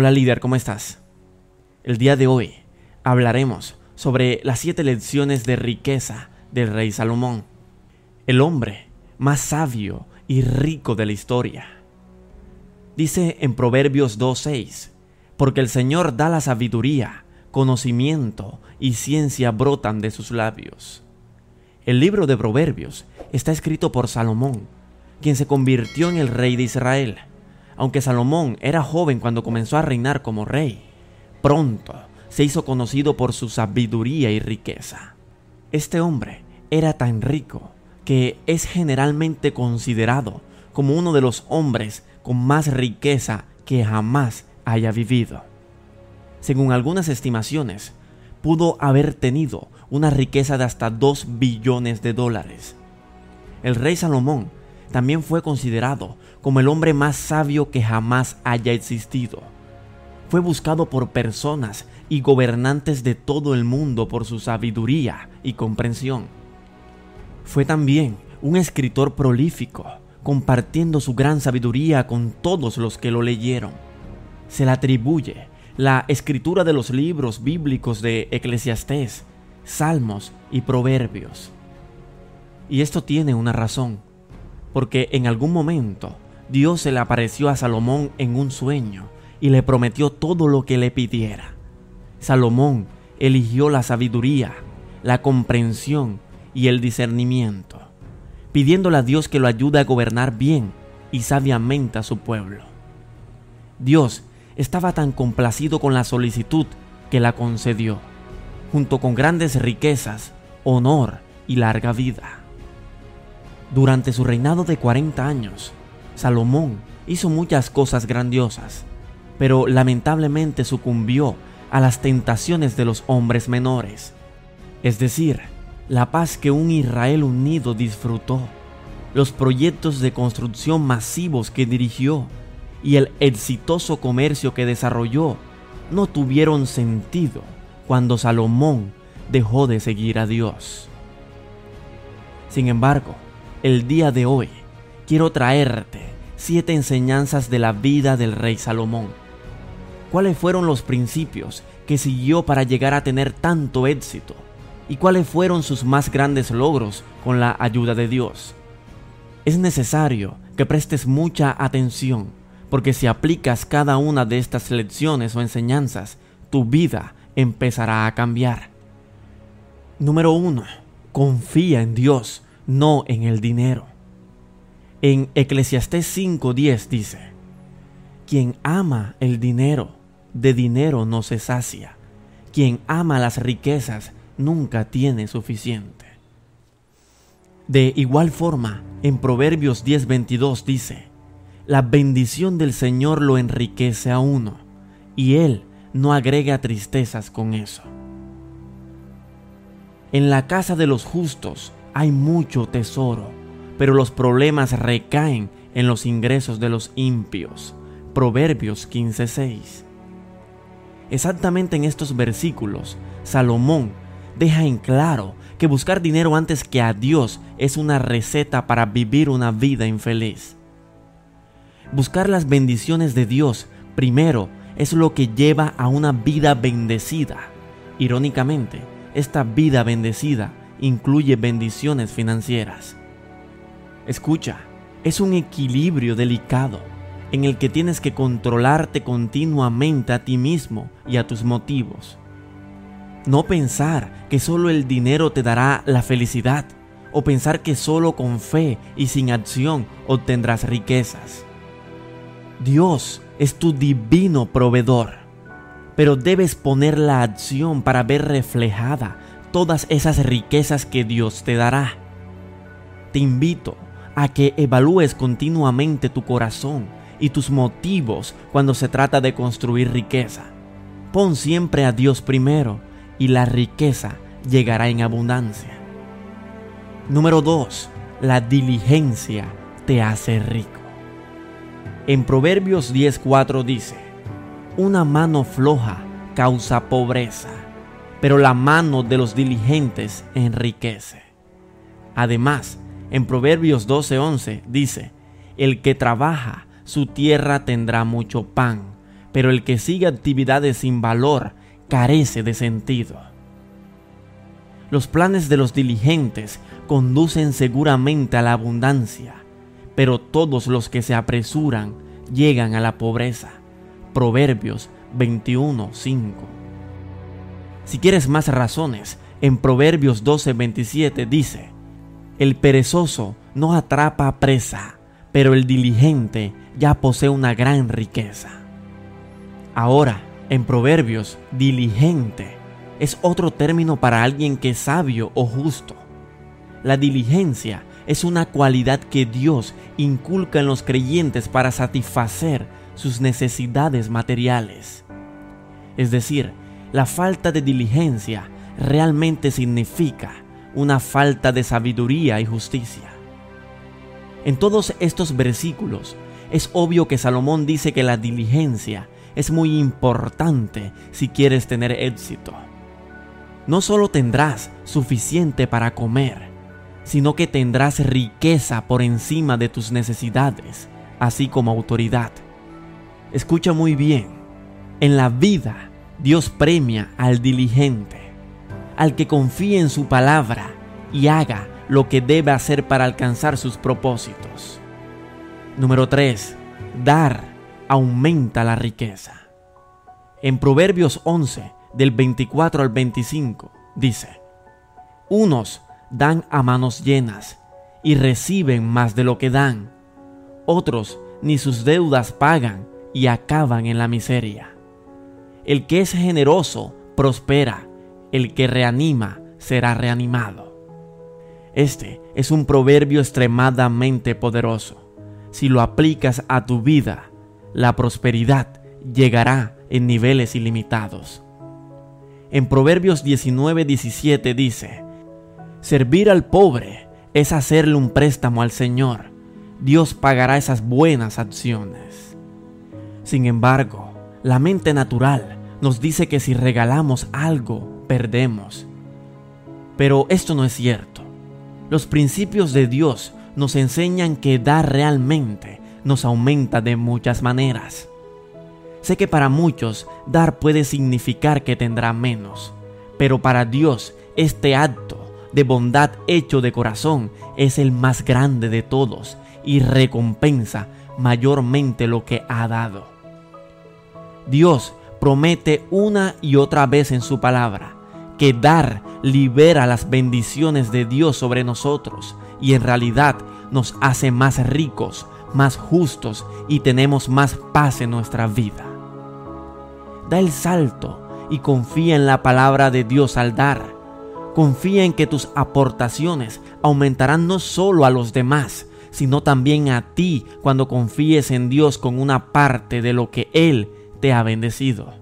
Hola líder, ¿cómo estás? El día de hoy hablaremos sobre las siete lecciones de riqueza del rey Salomón, el hombre más sabio y rico de la historia. Dice en Proverbios 2.6, porque el Señor da la sabiduría, conocimiento y ciencia brotan de sus labios. El libro de Proverbios está escrito por Salomón, quien se convirtió en el rey de Israel aunque Salomón era joven cuando comenzó a reinar como rey, pronto se hizo conocido por su sabiduría y riqueza. Este hombre era tan rico que es generalmente considerado como uno de los hombres con más riqueza que jamás haya vivido. Según algunas estimaciones, pudo haber tenido una riqueza de hasta 2 billones de dólares. El rey Salomón también fue considerado como el hombre más sabio que jamás haya existido. Fue buscado por personas y gobernantes de todo el mundo por su sabiduría y comprensión. Fue también un escritor prolífico, compartiendo su gran sabiduría con todos los que lo leyeron. Se le atribuye la escritura de los libros bíblicos de Eclesiastés, Salmos y Proverbios. Y esto tiene una razón porque en algún momento Dios se le apareció a Salomón en un sueño y le prometió todo lo que le pidiera. Salomón eligió la sabiduría, la comprensión y el discernimiento, pidiéndole a Dios que lo ayude a gobernar bien y sabiamente a su pueblo. Dios estaba tan complacido con la solicitud que la concedió, junto con grandes riquezas, honor y larga vida. Durante su reinado de 40 años, Salomón hizo muchas cosas grandiosas, pero lamentablemente sucumbió a las tentaciones de los hombres menores, es decir, la paz que un Israel unido disfrutó, los proyectos de construcción masivos que dirigió y el exitoso comercio que desarrolló no tuvieron sentido cuando Salomón dejó de seguir a Dios. Sin embargo, el día de hoy quiero traerte siete enseñanzas de la vida del rey Salomón. ¿Cuáles fueron los principios que siguió para llegar a tener tanto éxito? ¿Y cuáles fueron sus más grandes logros con la ayuda de Dios? Es necesario que prestes mucha atención, porque si aplicas cada una de estas lecciones o enseñanzas, tu vida empezará a cambiar. Número 1. Confía en Dios no en el dinero. En Eclesiastés 5:10 dice, quien ama el dinero, de dinero no se sacia. Quien ama las riquezas nunca tiene suficiente. De igual forma, en Proverbios 10:22 dice, la bendición del Señor lo enriquece a uno, y Él no agrega tristezas con eso. En la casa de los justos hay mucho tesoro, pero los problemas recaen en los ingresos de los impios. Proverbios 15:6. Exactamente en estos versículos, Salomón deja en claro que buscar dinero antes que a Dios es una receta para vivir una vida infeliz. Buscar las bendiciones de Dios primero es lo que lleva a una vida bendecida. Irónicamente, esta vida bendecida incluye bendiciones financieras. Escucha, es un equilibrio delicado en el que tienes que controlarte continuamente a ti mismo y a tus motivos. No pensar que solo el dinero te dará la felicidad o pensar que solo con fe y sin acción obtendrás riquezas. Dios es tu divino proveedor, pero debes poner la acción para ver reflejada todas esas riquezas que Dios te dará. Te invito a que evalúes continuamente tu corazón y tus motivos cuando se trata de construir riqueza. Pon siempre a Dios primero y la riqueza llegará en abundancia. Número 2. La diligencia te hace rico. En Proverbios 10:4 dice, una mano floja causa pobreza pero la mano de los diligentes enriquece. Además, en Proverbios 12:11 dice, el que trabaja su tierra tendrá mucho pan, pero el que sigue actividades sin valor carece de sentido. Los planes de los diligentes conducen seguramente a la abundancia, pero todos los que se apresuran llegan a la pobreza. Proverbios 21:5. Si quieres más razones, en Proverbios 12:27 dice, El perezoso no atrapa presa, pero el diligente ya posee una gran riqueza. Ahora, en Proverbios, diligente es otro término para alguien que es sabio o justo. La diligencia es una cualidad que Dios inculca en los creyentes para satisfacer sus necesidades materiales. Es decir, la falta de diligencia realmente significa una falta de sabiduría y justicia. En todos estos versículos es obvio que Salomón dice que la diligencia es muy importante si quieres tener éxito. No solo tendrás suficiente para comer, sino que tendrás riqueza por encima de tus necesidades, así como autoridad. Escucha muy bien, en la vida Dios premia al diligente, al que confíe en su palabra y haga lo que debe hacer para alcanzar sus propósitos. Número 3. Dar aumenta la riqueza. En Proverbios 11, del 24 al 25, dice, Unos dan a manos llenas y reciben más de lo que dan. Otros ni sus deudas pagan y acaban en la miseria. El que es generoso prospera, el que reanima será reanimado. Este es un proverbio extremadamente poderoso. Si lo aplicas a tu vida, la prosperidad llegará en niveles ilimitados. En Proverbios 19:17 dice, Servir al pobre es hacerle un préstamo al Señor. Dios pagará esas buenas acciones. Sin embargo, la mente natural nos dice que si regalamos algo, perdemos. Pero esto no es cierto. Los principios de Dios nos enseñan que dar realmente nos aumenta de muchas maneras. Sé que para muchos dar puede significar que tendrá menos, pero para Dios este acto de bondad hecho de corazón es el más grande de todos y recompensa mayormente lo que ha dado. Dios promete una y otra vez en su palabra que dar libera las bendiciones de Dios sobre nosotros y en realidad nos hace más ricos, más justos y tenemos más paz en nuestra vida. Da el salto y confía en la palabra de Dios al dar Confía en que tus aportaciones aumentarán no solo a los demás, sino también a ti cuando confíes en Dios con una parte de lo que Él te ha bendecido.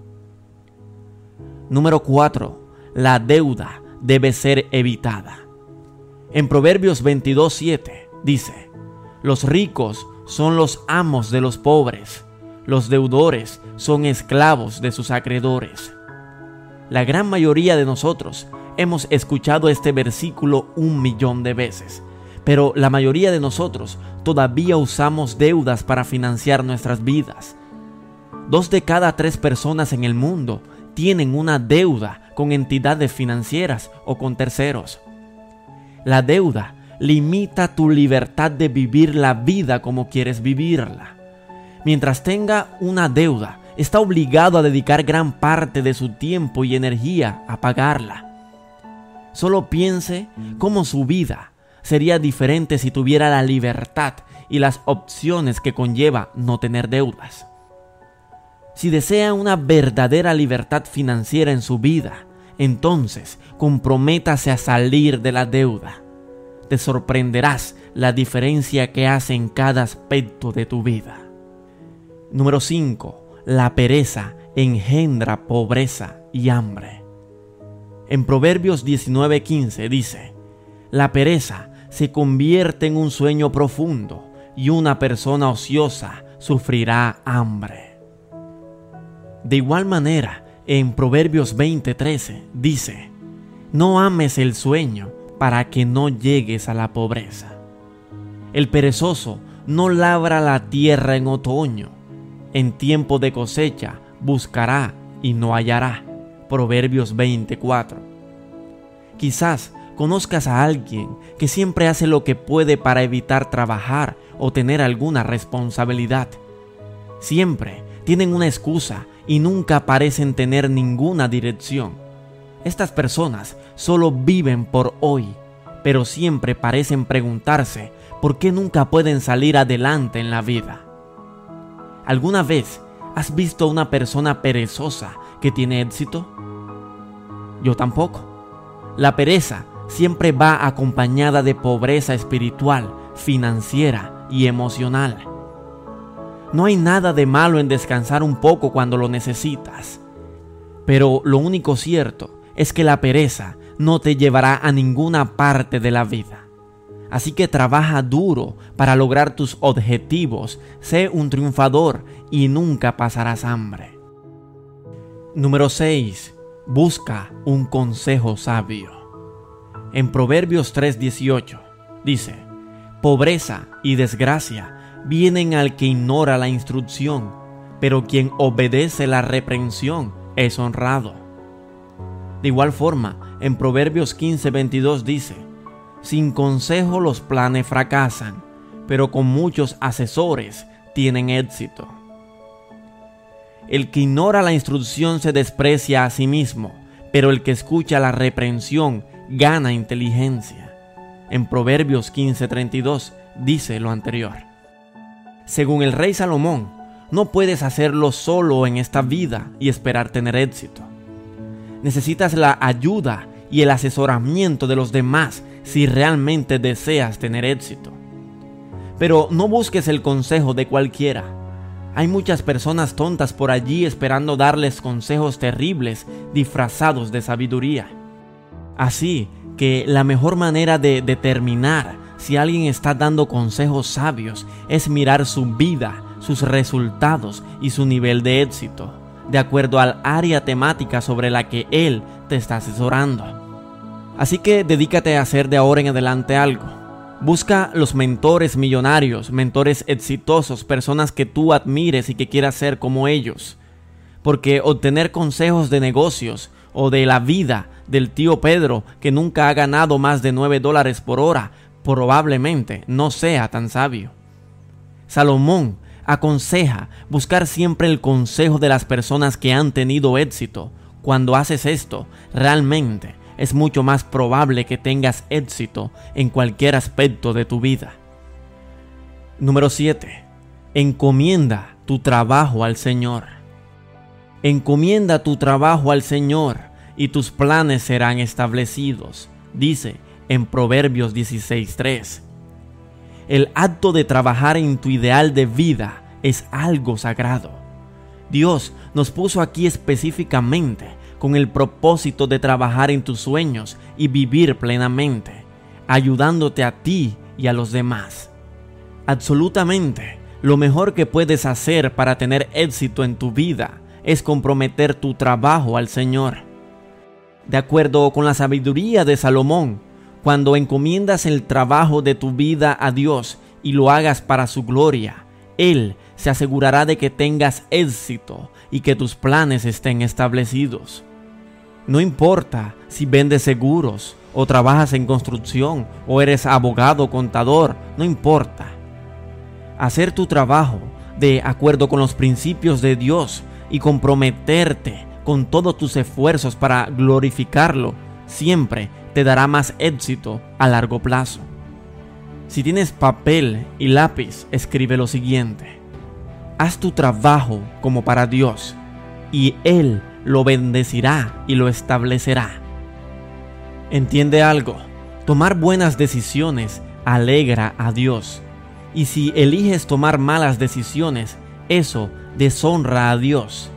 Número 4. La deuda debe ser evitada. En Proverbios 22.7 dice, Los ricos son los amos de los pobres, los deudores son esclavos de sus acreedores. La gran mayoría de nosotros hemos escuchado este versículo un millón de veces, pero la mayoría de nosotros todavía usamos deudas para financiar nuestras vidas. Dos de cada tres personas en el mundo tienen una deuda con entidades financieras o con terceros. La deuda limita tu libertad de vivir la vida como quieres vivirla. Mientras tenga una deuda, está obligado a dedicar gran parte de su tiempo y energía a pagarla. Solo piense cómo su vida sería diferente si tuviera la libertad y las opciones que conlleva no tener deudas. Si desea una verdadera libertad financiera en su vida, entonces comprométase a salir de la deuda. Te sorprenderás la diferencia que hace en cada aspecto de tu vida. Número 5. La pereza engendra pobreza y hambre. En Proverbios 19:15 dice, La pereza se convierte en un sueño profundo y una persona ociosa sufrirá hambre. De igual manera, en Proverbios 20:13 dice, No ames el sueño para que no llegues a la pobreza. El perezoso no labra la tierra en otoño, en tiempo de cosecha buscará y no hallará. Proverbios 24. Quizás conozcas a alguien que siempre hace lo que puede para evitar trabajar o tener alguna responsabilidad. Siempre tienen una excusa y nunca parecen tener ninguna dirección. Estas personas solo viven por hoy, pero siempre parecen preguntarse por qué nunca pueden salir adelante en la vida. ¿Alguna vez has visto una persona perezosa que tiene éxito? Yo tampoco. La pereza siempre va acompañada de pobreza espiritual, financiera y emocional. No hay nada de malo en descansar un poco cuando lo necesitas. Pero lo único cierto es que la pereza no te llevará a ninguna parte de la vida. Así que trabaja duro para lograr tus objetivos, sé un triunfador y nunca pasarás hambre. Número 6. Busca un consejo sabio. En Proverbios 3:18 dice, Pobreza y desgracia vienen al que ignora la instrucción, pero quien obedece la reprensión es honrado. De igual forma, en Proverbios 15:22 dice, Sin consejo los planes fracasan, pero con muchos asesores tienen éxito. El que ignora la instrucción se desprecia a sí mismo, pero el que escucha la reprensión gana inteligencia. En Proverbios 15:32 dice lo anterior. Según el rey Salomón, no puedes hacerlo solo en esta vida y esperar tener éxito. Necesitas la ayuda y el asesoramiento de los demás si realmente deseas tener éxito. Pero no busques el consejo de cualquiera. Hay muchas personas tontas por allí esperando darles consejos terribles disfrazados de sabiduría. Así que la mejor manera de determinar si alguien está dando consejos sabios es mirar su vida, sus resultados y su nivel de éxito, de acuerdo al área temática sobre la que él te está asesorando. Así que dedícate a hacer de ahora en adelante algo. Busca los mentores millonarios, mentores exitosos, personas que tú admires y que quieras ser como ellos. Porque obtener consejos de negocios o de la vida del tío Pedro que nunca ha ganado más de 9 dólares por hora probablemente no sea tan sabio. Salomón aconseja buscar siempre el consejo de las personas que han tenido éxito. Cuando haces esto, realmente es mucho más probable que tengas éxito en cualquier aspecto de tu vida. Número 7. Encomienda tu trabajo al Señor. Encomienda tu trabajo al Señor y tus planes serán establecidos, dice en Proverbios 16.3. El acto de trabajar en tu ideal de vida es algo sagrado. Dios nos puso aquí específicamente con el propósito de trabajar en tus sueños y vivir plenamente, ayudándote a ti y a los demás. Absolutamente, lo mejor que puedes hacer para tener éxito en tu vida es comprometer tu trabajo al Señor. De acuerdo con la sabiduría de Salomón, cuando encomiendas el trabajo de tu vida a Dios y lo hagas para su gloria, Él se asegurará de que tengas éxito y que tus planes estén establecidos. No importa si vendes seguros o trabajas en construcción o eres abogado o contador, no importa. Hacer tu trabajo de acuerdo con los principios de Dios y comprometerte con todos tus esfuerzos para glorificarlo siempre te dará más éxito a largo plazo. Si tienes papel y lápiz, escribe lo siguiente. Haz tu trabajo como para Dios y Él lo bendecirá y lo establecerá. Entiende algo, tomar buenas decisiones alegra a Dios. Y si eliges tomar malas decisiones, eso deshonra a Dios.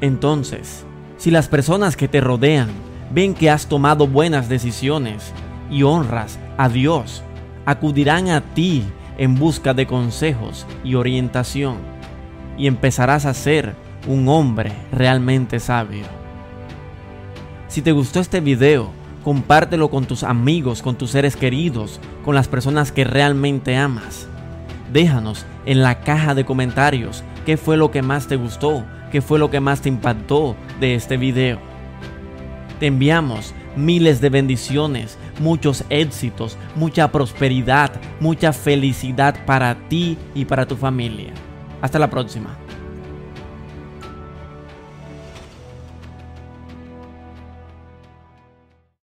Entonces, si las personas que te rodean ven que has tomado buenas decisiones y honras a Dios, acudirán a ti en busca de consejos y orientación y empezarás a ser un hombre realmente sabio. Si te gustó este video, compártelo con tus amigos, con tus seres queridos, con las personas que realmente amas. Déjanos en la caja de comentarios qué fue lo que más te gustó, qué fue lo que más te impactó de este video. Te enviamos miles de bendiciones, muchos éxitos, mucha prosperidad, mucha felicidad para ti y para tu familia. Hasta la próxima.